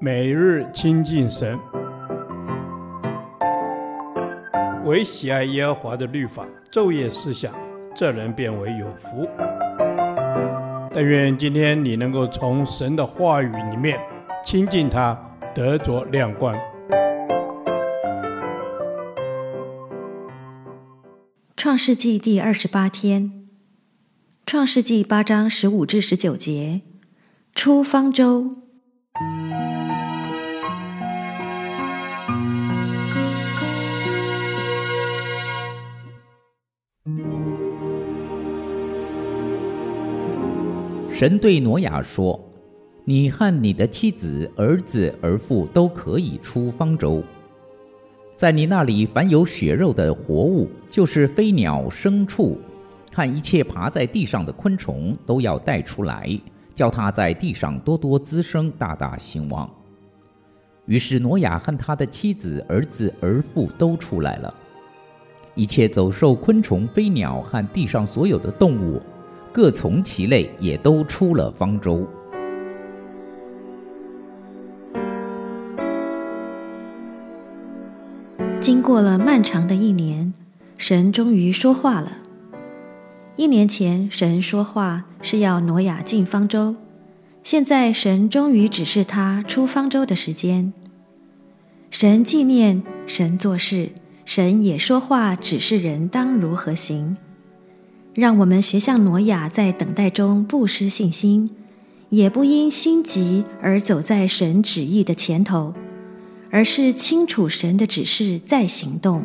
每日亲近神，唯喜爱耶和华的律法，昼夜思想，这人便为有福。但愿今天你能够从神的话语里面亲近他，得着亮光。创世纪第二十八天，创世纪八章十五至十九节，出方舟。神对挪亚说：“你和你的妻子、儿子、儿妇都可以出方舟。在你那里，凡有血肉的活物，就是飞鸟、牲畜，和一切爬在地上的昆虫，都要带出来，叫它在地上多多滋生，大大兴旺。”于是挪亚和他的妻子、儿子、儿妇都出来了。一切走兽、昆虫、飞鸟和地上所有的动物。各从其类，也都出了方舟。经过了漫长的一年，神终于说话了。一年前，神说话是要挪亚进方舟，现在神终于指示他出方舟的时间。神纪念，神做事，神也说话，指示人当如何行。让我们学像挪亚，在等待中不失信心，也不因心急而走在神旨意的前头，而是清楚神的指示再行动。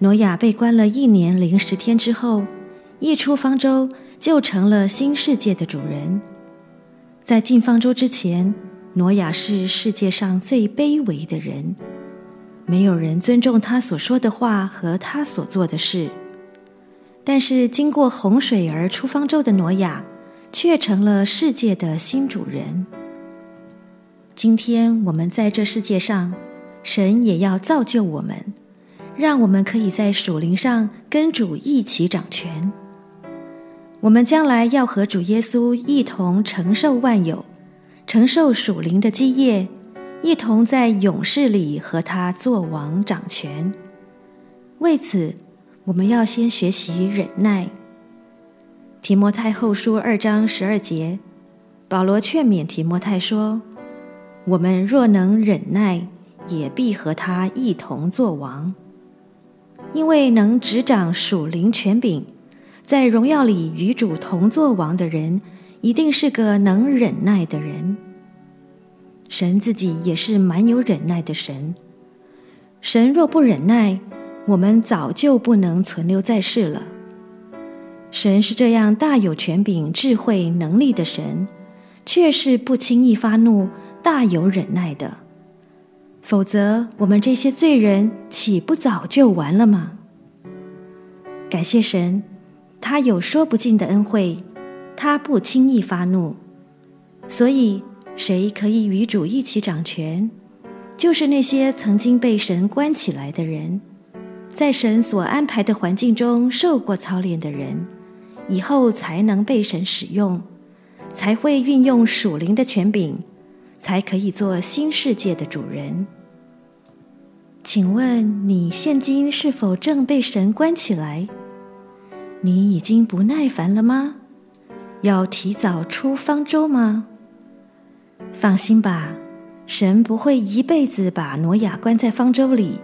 挪亚被关了一年零十天之后，一出方舟就成了新世界的主人。在进方舟之前，挪亚是世界上最卑微的人，没有人尊重他所说的话和他所做的事。但是，经过洪水而出方舟的挪亚，却成了世界的新主人。今天我们在这世界上，神也要造就我们，让我们可以在属灵上跟主一起掌权。我们将来要和主耶稣一同承受万有，承受属灵的基业，一同在永世里和他作王掌权。为此，我们要先学习忍耐。提摩太后书二章十二节，保罗劝勉提摩太说：“我们若能忍耐，也必和他一同作王。因为能执掌属灵权柄，在荣耀里与主同作王的人，一定是个能忍耐的人。神自己也是蛮有忍耐的神。神若不忍耐，我们早就不能存留在世了。神是这样大有权柄、智慧、能力的神，却是不轻易发怒、大有忍耐的。否则，我们这些罪人岂不早就完了吗？感谢神，他有说不尽的恩惠，他不轻易发怒。所以，谁可以与主一起掌权？就是那些曾经被神关起来的人。在神所安排的环境中受过操练的人，以后才能被神使用，才会运用属灵的权柄，才可以做新世界的主人。请问你现今是否正被神关起来？你已经不耐烦了吗？要提早出方舟吗？放心吧，神不会一辈子把挪亚关在方舟里。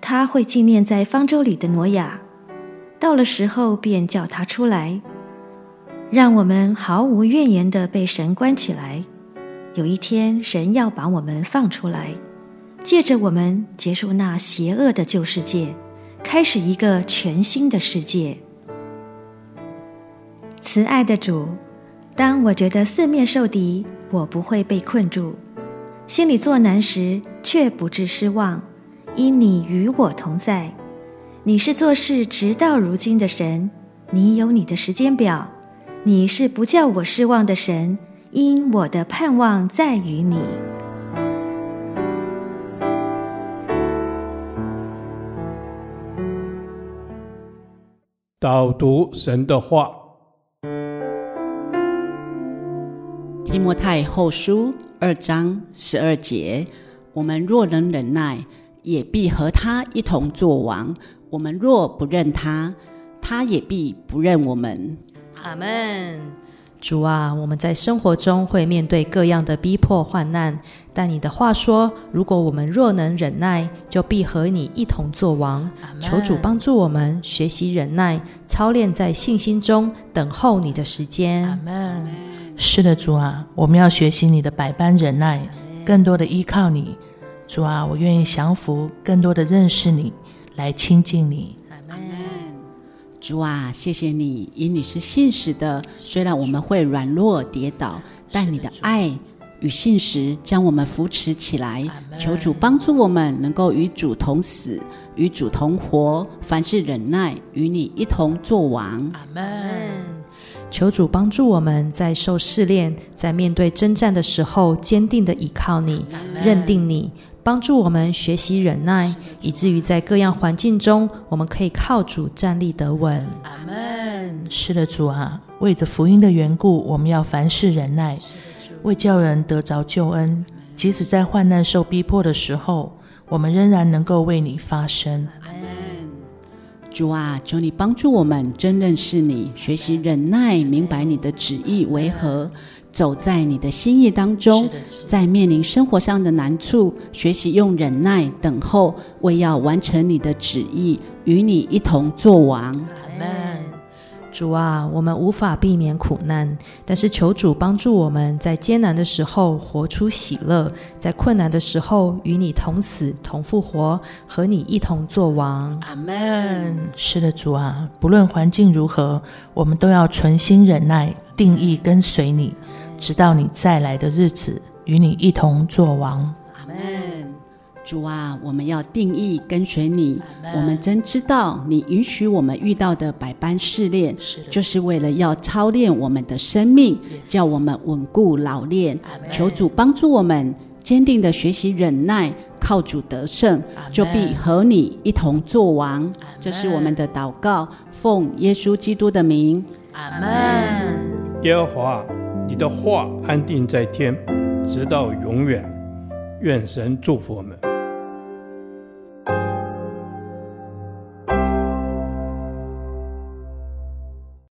他会纪念在方舟里的挪亚，到了时候便叫他出来，让我们毫无怨言的被神关起来。有一天，神要把我们放出来，借着我们结束那邪恶的旧世界，开始一个全新的世界。慈爱的主，当我觉得四面受敌，我不会被困住，心里作难时，却不致失望。因你与我同在，你是做事直到如今的神，你有你的时间表，你是不叫我失望的神，因我的盼望在于你。导读神的话，提摩太后书二章十二节：我们若能忍耐，也必和他一同作王；我们若不认他，他也必不认我们。阿门。主啊，我们在生活中会面对各样的逼迫患难，但你的话说，如果我们若能忍耐，就必和你一同作王。求主帮助我们学习忍耐，操练在信心中等候你的时间。阿门。是的，主啊，我们要学习你的百般忍耐，更多的依靠你。主啊，我愿意降服，更多的认识你，来亲近你。主啊，谢谢你，因你是信实的。虽然我们会软弱跌倒，但你的爱与信实将我们扶持起来。求主帮助我们，能够与主同死，与主同活，凡事忍耐，与你一同作王。阿门。求主帮助我们在受试炼、在面对征战的时候，坚定的依靠你，认定你。帮助我们学习忍耐，以至于在各样环境中，我们可以靠主站立得稳。阿门。是的，主啊，为着福音的缘故，我们要凡事忍耐，为叫人得着救恩。即使在患难受逼迫的时候，我们仍然能够为你发声。主啊，求你帮助我们真认识你，学习忍耐，明白你的旨意为何。走在你的心意当中，在面临生活上的难处，学习用忍耐等候，为要完成你的旨意，与你一同作王。主啊，我们无法避免苦难，但是求主帮助我们在艰难的时候活出喜乐，在困难的时候与你同死同复活，和你一同作王。阿门。是的，主啊，不论环境如何，我们都要存心忍耐，定义跟随你。直到你再来的日子，与你一同作王。阿门。主啊，我们要定义跟随你。我们真知道，你允许我们遇到的百般试炼，就是为了要操练我们的生命，叫我们稳固老练。求主帮助我们，坚定的学习忍耐，靠主得胜，就必和你一同作王。这是我们的祷告，奉耶稣基督的名。阿门。耶和华。你的话安定在天，直到永远。愿神祝福我们。